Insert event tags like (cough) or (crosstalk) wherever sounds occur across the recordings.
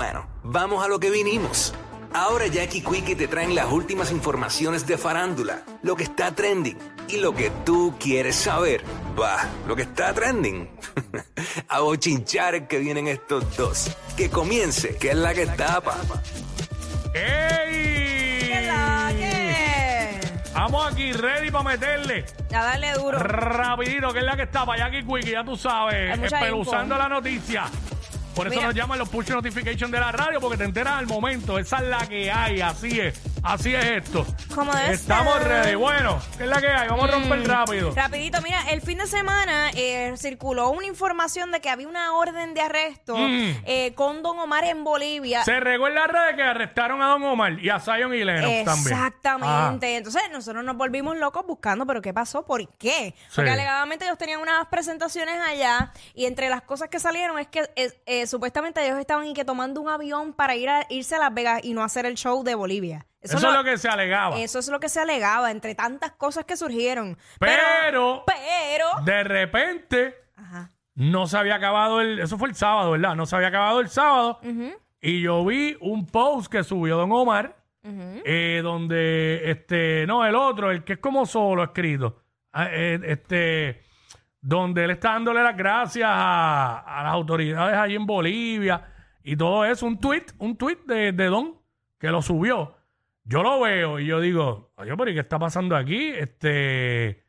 Bueno, vamos a lo que vinimos. Ahora Jackie Quickie te traen las últimas informaciones de farándula, lo que está trending y lo que tú quieres saber. Va, lo que está trending. (laughs) a bochinchar que vienen estos dos. Que comience, que es la que tapa. ¡Ey! ¿Qué la que? Vamos aquí, ready para meterle. A darle duro. Rapidito, que es la que está para Jackie Quickie, ya tú sabes, espeluzando la noticia. Por eso Mira. nos llaman los push notification de la radio, porque te enteras al momento. Esa es la que hay, así es. Así es esto. Como debe Estamos ser. ready. Bueno, ¿qué es la que hay? Vamos a romper rápido. Rapidito, mira, el fin de semana eh, circuló una información de que había una orden de arresto Mm. eh, con Don Omar en Bolivia. Se regó en la red que arrestaron a Don Omar y a Zion y Lennox también. Exactamente. Entonces nosotros nos volvimos locos buscando, pero ¿qué pasó? ¿Por qué? Porque Sí. alegadamente ellos tenían unas presentaciones allá y entre las cosas que salieron es que eh, eh, supuestamente ellos estaban y que tomando un avión para ir a irse a Las Vegas y no hacer el show de Bolivia. Eso, es lo que se alegaba. Eso es lo que se alegaba entre tantas cosas que surgieron. Pero- pero, De repente, ajá. no se había acabado el. Eso fue el sábado, ¿verdad? No se había acabado el sábado. Y yo vi un post que subió Don Omar, eh, donde este. No, el otro, el que es como solo escrito. ah, eh, Este. Donde él está dándole las gracias a, a las autoridades allí en Bolivia y todo eso. Un tweet, un tweet de, de Don que lo subió. Yo lo veo y yo digo, oye, pero ¿y qué está pasando aquí? Este.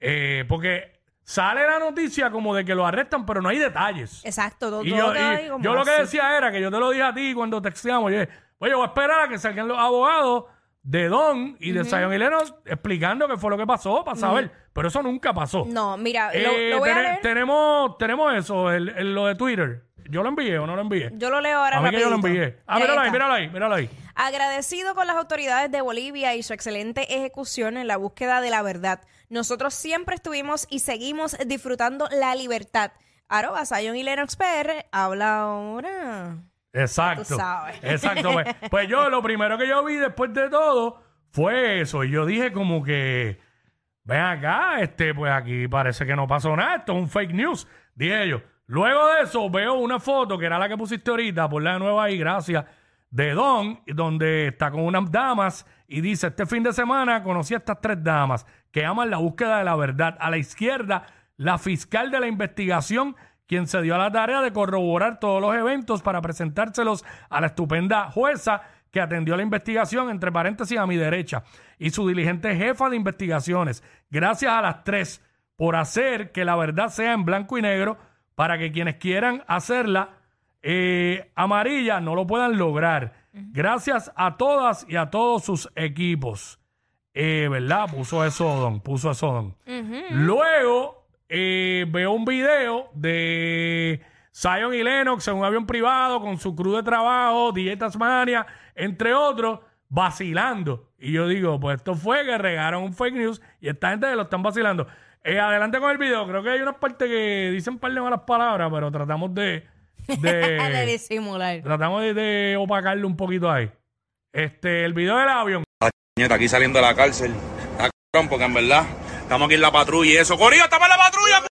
Eh, porque sale la noticia como de que lo arrestan, pero no hay detalles. Exacto, todo, Y todo yo, quedó y ahí como yo lo que así. decía era que yo te lo dije a ti cuando texteamos. Yo dije, oye, voy a esperar a que salgan los abogados de Don y de Zion y Lennox explicando qué fue lo que pasó para saber. Pero eso nunca pasó. No, mira, lo, Eh, lo voy a tene- leer. tenemos, tenemos eso, el, el- lo de Twitter. ¿Yo lo envié o no lo envié? Yo lo leo ahora a mí que yo lo rapidito. envié. Ah, Mira, míralo ahí, está. míralo ahí, míralo ahí. Agradecido con las autoridades de Bolivia y su excelente ejecución en la búsqueda de la verdad. Nosotros siempre estuvimos y seguimos disfrutando la libertad. Arroba Zion y Lennox PR habla ahora. Exacto. Exacto. Pues, (laughs) pues yo lo primero que yo vi después de todo fue eso. Y yo dije como que, ven acá, este, pues aquí parece que no pasó nada. Esto es un fake news, dije yo. Luego de eso veo una foto que era la que pusiste ahorita, por la de nuevo ahí, gracias, de Don, donde está con unas damas y dice, este fin de semana conocí a estas tres damas que aman la búsqueda de la verdad. A la izquierda, la fiscal de la investigación quien se dio a la tarea de corroborar todos los eventos para presentárselos a la estupenda jueza que atendió la investigación, entre paréntesis a mi derecha, y su diligente jefa de investigaciones. Gracias a las tres por hacer que la verdad sea en blanco y negro para que quienes quieran hacerla eh, amarilla no lo puedan lograr. Gracias a todas y a todos sus equipos. Eh, ¿Verdad? Puso eso Don, puso eso Don. Luego eh, veo un video de Zion y Lennox en un avión privado con su crew de trabajo, DJ Tasmania, entre otros, vacilando. Y yo digo, pues esto fue que regaron un fake news y esta gente lo están vacilando. Eh, adelante con el video. Creo que hay unas partes que dicen un par de malas palabras, pero tratamos de... de (laughs) de disimular. tratamos de, de opacarlo un poquito ahí. Este, el video del avión. Nieta, aquí saliendo de la cárcel. Está cabrón, porque en verdad estamos aquí en la patrulla y eso. ¡Corillo, estamos en la patrulla!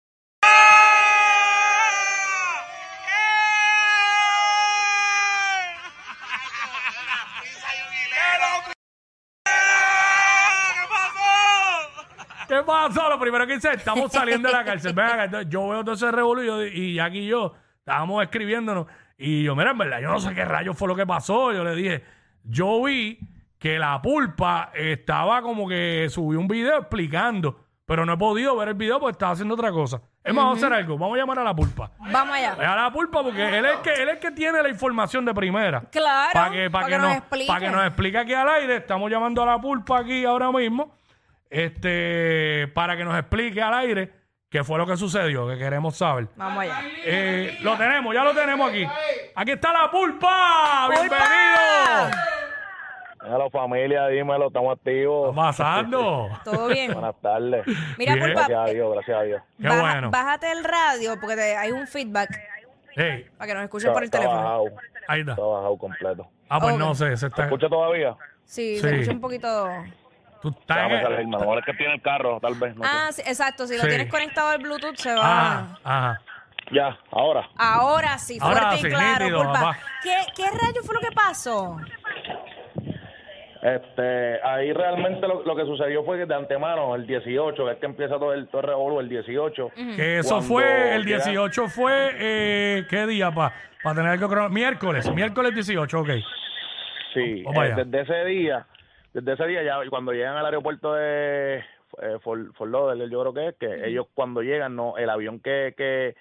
¿Qué pasó? Lo primero que hice, estamos saliendo de la cárcel. Ven acá, entonces, yo veo todo ese revolú y, y aquí yo estábamos escribiéndonos. Y yo, mira, en verdad, yo no sé qué rayos fue lo que pasó. Yo le dije, yo vi que la pulpa estaba como que subió un video explicando, pero no he podido ver el video porque estaba haciendo otra cosa. Es más, vamos a hacer algo, vamos a llamar a la pulpa. Vamos allá. A la pulpa porque él es el que, él es que tiene la información de primera. Claro, Para que, para pa' que, que nos nos, explique. para que nos explique aquí al aire. Estamos llamando a la pulpa aquí ahora mismo. Este, para que nos explique al aire qué fue lo que sucedió, que queremos saber. Vamos allá. Eh, lo tenemos, ya lo tenemos aquí. Aquí está la pulpa. Bienvenido. Hola familia, dímelo, estamos ¿Qué activos. está pasando? ¿Todo bien? Buenas tardes. Mira, Bien. Pulpa, Gracias a Dios, gracias a Dios. Qué baja- bueno. bájate el radio porque te- hay un feedback Hey, para que nos escuchen por el Está teléfono. bajado, ahí está. está bajado completo. Ah, pues Ok. no sé, se ¿Se está. escucha todavía? Sí, Sí. se escucha un poquito... Tú estás salir, hermano. Ahora es que tiene el carro, tal vez. No. Ah, sí, exacto. Si lo Sí. tienes conectado al Bluetooth, se va... Ajá, ajá. Ya, ahora. Ahora sí, Ahora fuerte sí, y claro. nítido, papá. ¿Qué, ¿Qué rayo fue lo que pasó? Este, ahí realmente lo, lo que sucedió fue que de antemano, el 18, que es que empieza todo el, todo el revolú, el 18. Que eso Cuando fue, el llega- 18 fue, eh, ¿qué día, pa? Para tener algo crono- Miércoles, miércoles 18, ok. Sí, Vamos eh, allá. desde ese día, desde ese día ya cuando llegan al aeropuerto de eh, Fort, Fort Lauderdale, yo creo que es que ellos cuando llegan, no, el avión que, que,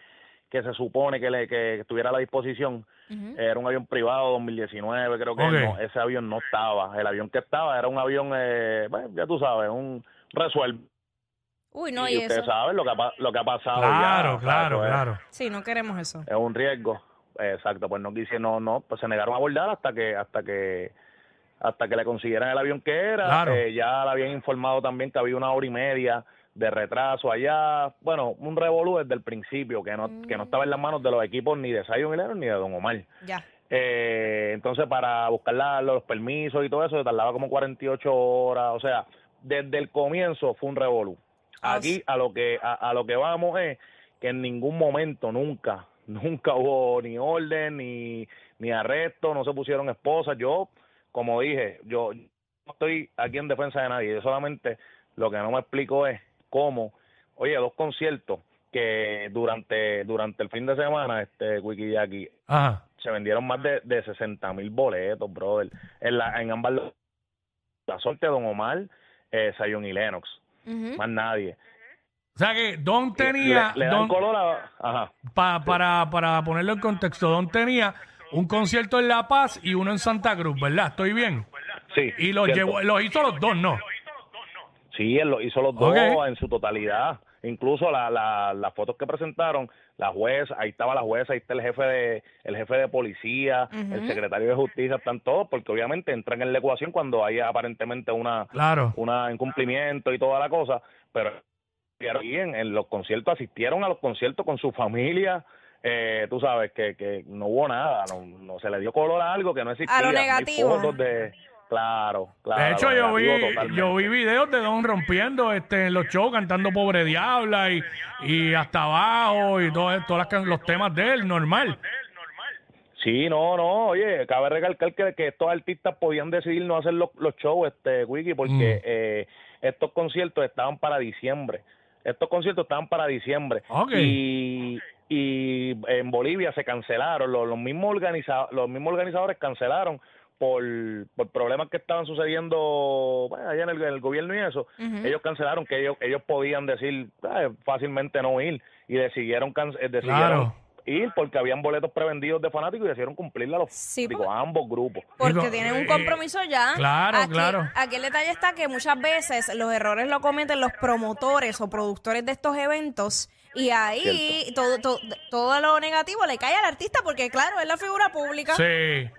que se supone que, le, que estuviera a la disposición era un avión privado 2019, creo que no, ese avión no estaba. El avión que estaba era un avión, eh, bueno, ya tú sabes, un resuelve. Uy, no, y y ustedes eso. saben lo que ha, lo que ha pasado. Claro, ya, claro, claro. Sí, no queremos eso. es un riesgo exacto pues no quisieron no no pues se negaron a abordar hasta que hasta que hasta que le consiguieran el avión que era. Claro. Eh, ya le habían informado también que había una hora y media de retraso allá. Bueno un revolú desde el principio que no que no estaba en las manos de los equipos ni de Zion Hilero ni de Don Omar. Ya. eh, entonces para buscar la- los permisos y todo eso se tardaba como 48 horas. O sea desde el comienzo fue un revolú. Ah, aquí a lo que a, a lo que vamos es que en ningún momento nunca (laughs) nunca hubo ni orden ni ni arresto no se pusieron esposas. Yo como dije yo no estoy aquí en defensa de nadie yo solamente lo que no me explico es cómo oye dos conciertos que durante durante el fin de semana este Wiki Jackie Ajá. se vendieron más de, de 60 mil boletos, brother. En, la, en ambas, la suerte de Don Omar, eh, Zion y Lennox, más nadie. O sea que Don tenía, Le, le dan Don- color a... Ajá. pa- para, para ponerlo en contexto, Don tenía un concierto en La Paz y uno en Santa Cruz, ¿verdad? ¿Estoy bien? Sí. Y los, cierto. llevó, los hizo los dos, ¿no? Sí, él lo hizo los dos en su totalidad. Incluso la, la, las fotos que presentaron, la jueza, ahí estaba la jueza, ahí está el jefe de el jefe de policía, el secretario de justicia, están todos, porque obviamente entran en la ecuación cuando hay aparentemente una Claro. una incumplimiento y toda la cosa, pero pero aquí en, en los conciertos asistieron a los conciertos con su familia, eh, tú sabes que, que no hubo nada, no, no se le dio color a algo que no existía. A lo hay negativo. fotos de, claro, claro. De hecho, yo vi, totalmente. yo vi videos de Don rompiendo este, en los shows, cantando Pobre Diabla y, y hasta abajo y todo, todos las can- los temas de él, normal. Sí, no, no, oye, cabe recalcar que, que estos artistas podían decidir no hacer los, los shows, este, Wiki, porque Mm. eh, estos conciertos estaban para diciembre. Estos conciertos estaban para diciembre. Ok. Y, y en Bolivia se cancelaron, los, los, mismos organiza, los mismos organizadores cancelaron por, por problemas que estaban sucediendo bueno, allá en el, en el gobierno y eso. Ellos cancelaron que ellos, ellos podían decir "Ah, fácilmente no ir y decidieron, can- eh, decidieron Claro. ir porque habían boletos prevendidos de fanáticos y decidieron cumplirle a los Sí, digo, porque- a ambos grupos. Porque Digo, tienen un eh, compromiso ya. claro, aquí, claro. Aquí el detalle está que muchas veces los errores lo cometen los promotores o productores de estos eventos y ahí todo, todo, todo lo negativo le cae al artista porque, claro, es la figura pública. Sí.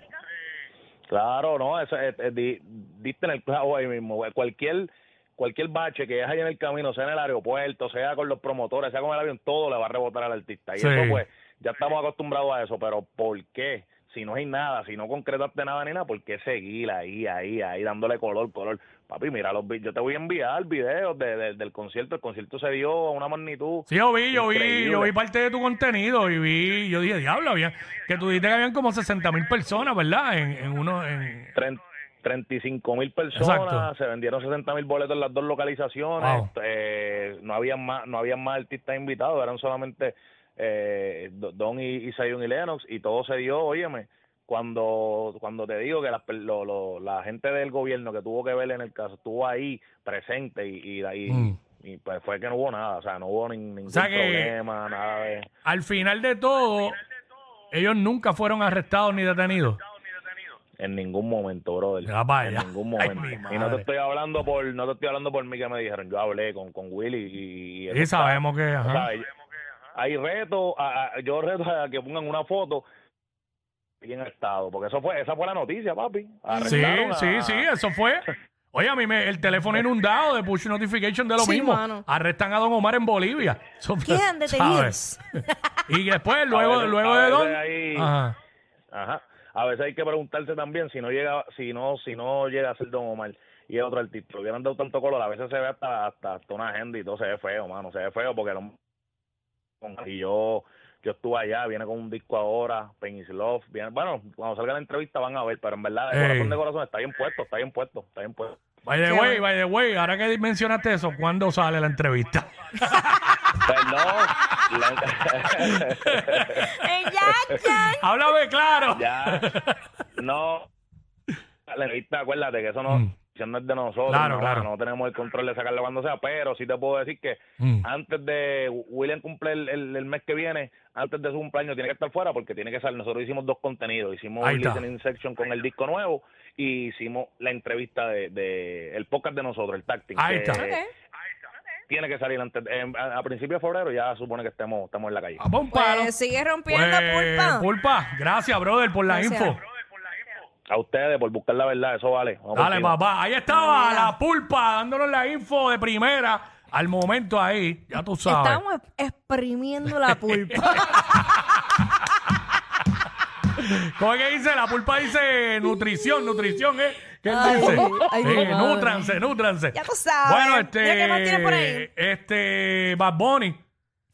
Claro, no, eso, es- es- di- diste en el clavo ahí mismo. Cualquier cualquier bache que es ahí en el camino, sea en el aeropuerto, sea con los promotores, sea con el avión, todo le va a rebotar al artista. Y Sí. eso pues, ya estamos acostumbrados a eso, pero ¿por qué? Si no hay nada, si no concretaste nada ni nada, ¿por qué seguir ahí, ahí, ahí, dándole color, color? Papi, mira, los, yo te voy a enviar videos de, de- del concierto. El concierto se dio a una magnitud. Sí, yo vi, yo vi, yo vi parte de tu contenido y vi, yo dije, diablo, había, que tú dijiste que habían como 60 mil personas, ¿verdad? En, en uno, en, Tren- 35 mil personas, Exacto. se vendieron 60 mil boletos en las dos localizaciones, Wow. eh, no habían más, no habían más artistas invitados, eran solamente eh, Do- Don y, y Zion y Lennox y todo se dio, óyeme, cuando cuando te digo que las per- lo- lo- la gente del gobierno que tuvo que ver en el caso estuvo ahí presente y, y, y- Mm. y, pues fue que no hubo nada, o sea, no hubo nin- ningún sea que- problema, nada de... al final de todo, ellos nunca fueron arrestados ni detenidos. En ningún momento, brother. Ya vaya. En ningún momento. y no te estoy hablando por, no te estoy hablando por mí que me dijeron. Yo hablé con, con Willy y, Y sabemos que, ajá. ¿sabes? Hay retos, a- a- yo reto a que pongan una foto bien estado, porque eso fue, esa fue la noticia, papi. Sí, Arrestaron a- sí, sí, eso fue. Oye, a mí me, el teléfono inundado de push notification de lo Sí, mismo. mano. Arrestan a Don Omar en Bolivia. Quedan detenidos. ¿sabes? (laughs) Y después, luego, veces- luego de Don. ahí- Ajá. Ajá. A veces hay que preguntarse también si no llega, si no, si no llega a ser Don Omar y es otro artista, hubieran dado tanto color, a veces se ve hasta, hasta, hasta una agenda y todo se ve feo, mano, se ve feo porque el hombre- y yo yo estuve allá, viene con un disco ahora, Pain is Love, viene, bueno, cuando salga la entrevista van a ver, pero en verdad, de Ey. corazón de corazón está bien puesto, está bien puesto, está bien puesto. By the way, by the way, ahora que mencionaste eso, ¿cuándo sale la entrevista? Pues no, la- ¡Eh, ya, ya! Háblame claro. ya, no, la entrevista, acuérdate que eso no, Mm. No es de nosotros, Claro, no, claro. no tenemos el control de sacarlo cuando sea, pero sí te puedo decir que Mm. antes de William cumple el, el- el mes que viene, antes de su cumpleaños tiene que estar fuera porque tiene que salir. Nosotros hicimos dos contenidos, hicimos está. listening section con el disco nuevo y hicimos la entrevista de, de el podcast de nosotros, el tacting. Ahí que está. Tiene que salir antes, en- a, a principios de febrero ya supone que estemos, estamos en la calle. Un palo. Pues sigue rompiendo Pues, pulpa. pulpa, gracias, brother, por la Gracias. info. A ustedes por buscar la verdad, eso vale. Vamos Dale, encima. papá. Ahí estaba Mira. la pulpa dándonos la info de primera al momento ahí. Ya tú sabes. Estamos exprimiendo la pulpa. (laughs) ¿Cómo es que dice? La pulpa dice nutrición, nutrición, ¿eh? ¿Qué él Ay, dice? ay, madre. nútranse, nútranse. Ya tú sabes. Bueno, este. Mira, ¿qué más tienes por ahí? Este. Bad Bunny.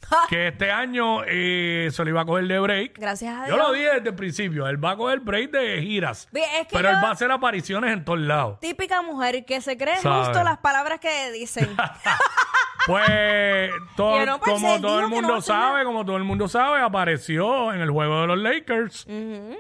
(laughs) que este año eh, se lo iba a coger de break. Gracias a Yo Dios. lo dije desde el principio. Él va a coger break de giras. Ve, es que Pero yo- él va a hacer apariciones en todos lados. Típica mujer que se cree Sabe. justo las palabras que dicen. (laughs) Pues no, pues, como él todo el dijo que no mundo va a hacer nada. sabe, como todo el mundo sabe, apareció en el juego de los Lakers Ujú.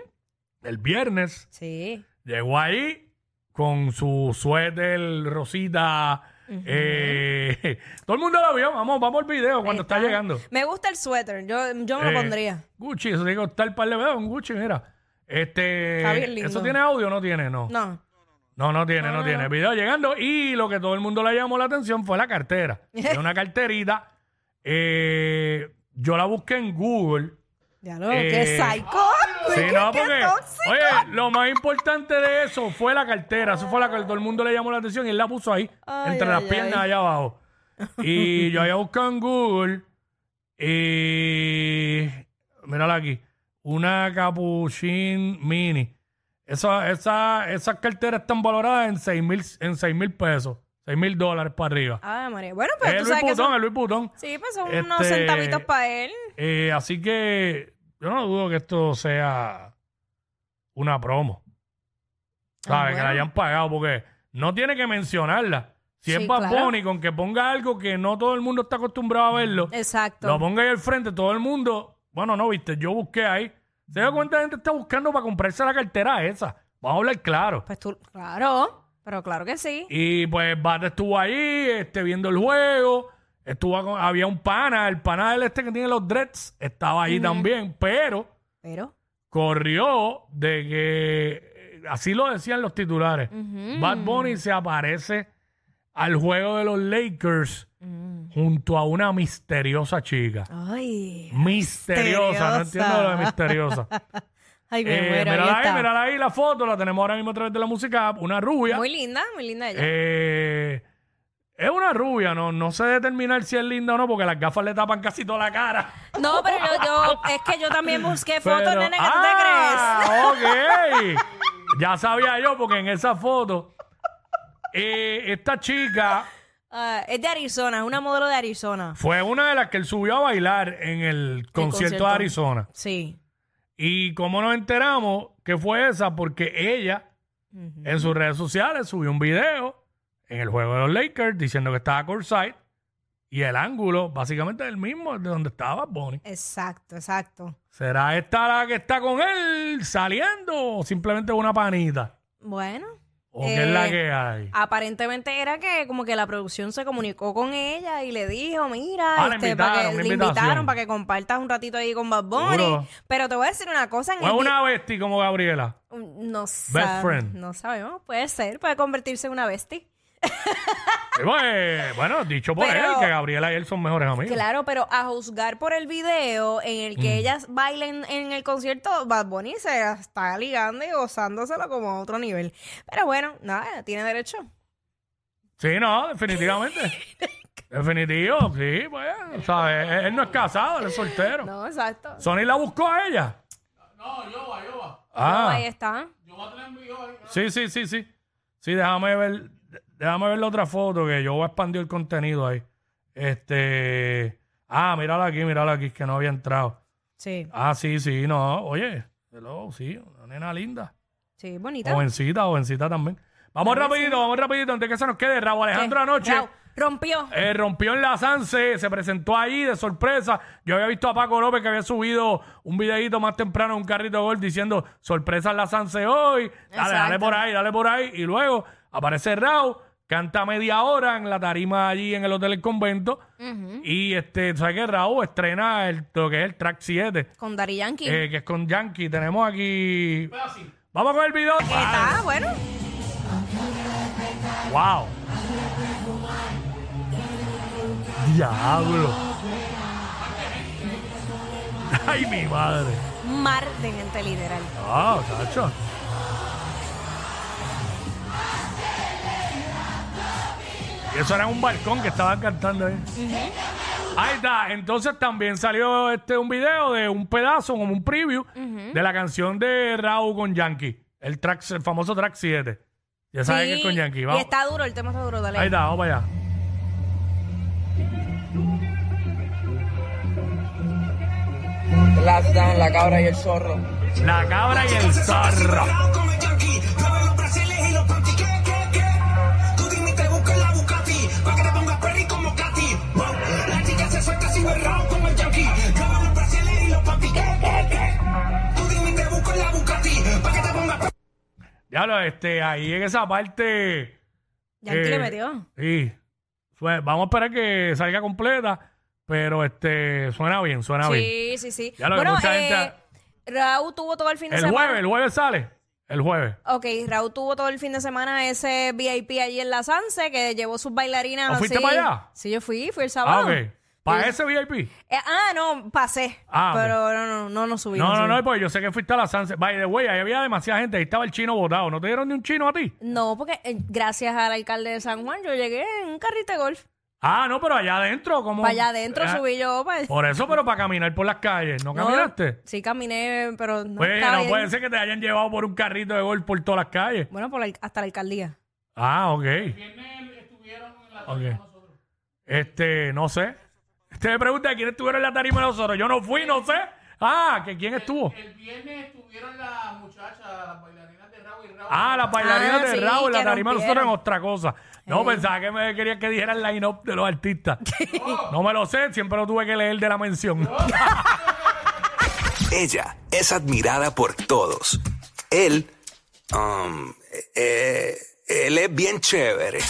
el viernes. Sí. Llegó ahí con su suéter rosita. Eh, (laughs) todo el mundo lo vio. Vamos, vamos al video cuando está, llegando. Me gusta el suéter. Yo, yo me lo Eh, pondría. Gucci, eso tiene que costar el par de dedos, un Gucci, mira. Este, Está bien lindo. ¿Eso tiene audio o no tiene? No. No. No, no tiene, no, tiene. Video llegando y lo que todo el mundo le llamó la atención fue la cartera. (laughs) Es una carterita. eh, yo la busqué en Google. Ya lo Eh, que psycho. Sí, Qué- no, qué porque, tóxico. oye, lo más importante de eso fue la cartera. Eso fue la que todo el mundo le llamó la atención y él la puso ahí, Ay, entre ay, las piernas ay. allá abajo. Y yo había buscado en Google y mírala aquí, una Capuchin Mini. Esa, esa, esas carteras están valoradas en seis mil en seis mil pesos, seis mil dólares para arriba. Ay, María. Bueno, es pero el tú Louis sabes que Vuitton, son... el Louis Vuitton. Sí, pues son unos Este- centavitos para él. Eh, así que yo no dudo que esto sea una promo. ¿Sabes? Ah, Que la hayan pagado porque no tiene que mencionarla. Si Sí, es Bad claro. Bunny, con que ponga algo que no todo el mundo está acostumbrado a verlo, Exacto. lo ponga ahí al frente, todo el mundo. Bueno, no, viste, yo busqué ahí. ¿Se da cuánta gente está buscando para comprarse la cartera esa? Vamos a hablar claro. Pues tú, claro, pero claro que sí. Y pues Bate estuvo ahí, este, viendo el juego. Estuvo con- había un pana, el pana del este que tiene los dreads, estaba ahí también, pero Pero, corrió de que, eh, así lo decían los titulares. Bad Bunny se aparece al juego de los Lakers Mm. junto a una misteriosa chica. ay, Misteriosa, no entiendo lo de misteriosa. (laughs) ay, me Eh, muero. ahí mírala ahí, está. mírala ahí la foto, la tenemos ahora mismo a través de la música, una rubia. Muy linda, muy linda ella. Eh, es una rubia, no, no sé determinar si es linda o no, porque las gafas le tapan casi toda la cara. No, pero yo, yo- es que yo también busqué fotos, Pero- nene, que tú te crees. ah, ok. ya sabía yo, porque en esa foto, eh, esta chica Ah, es de Arizona, es una modelo de Arizona. fue una de las que él subió a bailar en el concierto, concierto. de Arizona. Sí. Y cómo nos enteramos que fue esa, porque ella en sus redes sociales subió un video en el juego de los Lakers diciendo que estaba courtside y el ángulo básicamente es el mismo de donde estaba Bonnie. Exacto, exacto. ¿Será esta la que está con él saliendo o simplemente una panita? Bueno. ¿O qué es la Eh, que hay? Aparentemente era que como que la producción se comunicó con ella y le dijo, mira, Ah, este, invitaron, para que le invitaron para que compartas un ratito ahí con Bad Bunny. Seguro. Pero te voy a decir una cosa. En ¿O es una bestia como Gabriela? No sabe- friend. No sabemos. Puede ser. Puede convertirse en una bestia. Pues, bueno, dicho por Pero- él, que Gabriela y él son mejores amigos. Claro, pero a juzgar por el video en el Mm. que ellas bailen en el concierto, Bad Bunny se la está ligando y gozándoselo como a otro nivel. Pero bueno, nada, tiene derecho. Sí, no, definitivamente. (laughs) Definitivo, sí, pues, ¿sabes? Él, él no es casado, él es soltero. No, exacto. ¿Sony la buscó a ella? No, yo va, yo va. Ah, ahí está. sí, sí, sí, sí. Sí, déjame ver, déjame ver la otra foto que yo voy a expandir el contenido ahí. Este, ah, mírala aquí, mírala aquí, que no había entrado. Sí, Ah, sí, sí, no. Oye, hello, sí, una nena linda. sí, bonita. Jovencita, jovencita también. Vamos rapidito, vamos rapidito, antes que se nos quede. Raúl Alejandro anoche Rau, rompió. eh, rompió en la Sanse, se presentó ahí de sorpresa. Yo había visto a Paco López que había subido un videito más temprano un carrito de gol diciendo sorpresa en la Sanse hoy. Dale, dale Exacto. por ahí, dale por ahí. Y luego aparece Raúl, canta media hora en la tarima allí en el Hotel El Convento. Y este, ¿sabes qué? Raúl estrena el, lo que es el track 7, Con Dari Yankee. eh, que es con Yankee. Tenemos aquí. Vamos con el video. ¿Qué está? Bueno. ¡Wow! ¡Diablo! ¡Ay, mi madre! Mar de gente literal. ¡Ah, chacho! Y eso era un balcón que estaban cantando ahí. Ahí está. Entonces también salió este un video de un pedazo, como un preview, de la canción de Raúl con Yankee. El, track, el famoso track 7. Ya sabes que es con Yankee. Y Vamos. está duro, el tema está duro, dale. Ahí está, vamos para allá. Dan la cabra y el zorro. La cabra y el zorro. Diablo, este, ahí en esa parte. Yankee eh, le metió. Sí. Vamos a esperar que salga completa, pero este, suena bien, suena bien. Sí, sí, sí. Ya lo que bueno, mucha eh, gente- Raúl tuvo todo el fin de El semana. jueves, el jueves sale. El jueves. Ok, Raúl tuvo todo el fin de semana ese VIP allí en la Sanse que llevó sus bailarinas. ¿Ah, fuiste así. para allá? Sí, yo fui, fui el Ah, sábado. ok. ¿Para ese VIP? Eh, ah, no, pasé. Ah, pero no, no, no subimos. No, no, no, porque yo sé que fuiste a la Sunset. By the way, ahí había demasiada gente. Ahí estaba el chino botado. ¿No te dieron ni un chino a ti? No, porque eh, gracias al alcalde de San Juan yo llegué en un carrito de golf. Ah, no, pero allá adentro, como. Para allá adentro Ah, subí yo. pues. Por eso, pero para caminar por las calles. ¿No, No, caminaste? Sí, caminé, pero no Pues estaba no puede ser que te hayan llevado por un carrito de gol por todas las calles. Bueno, por la- hasta la alcaldía. Ah, ok. Ok. Este, no sé. Usted me pregunta quién estuvieron en la tarima de nosotros. Yo no fui, no sé. Ah, que quién estuvo. El viernes estuvieron las muchachas, las bailarinas de Raúl y Raúl. Ah, las bailarinas Ah, de sí, Raúl en la que tarima de nosotros en rompieron. otra cosa. No, pensaba que me querían que dijera el line-up de los artistas. (laughs) no me lo sé, siempre lo tuve que leer de la mención. (laughs) Ella es admirada por todos. Él, um, eh, él es bien chévere. (laughs)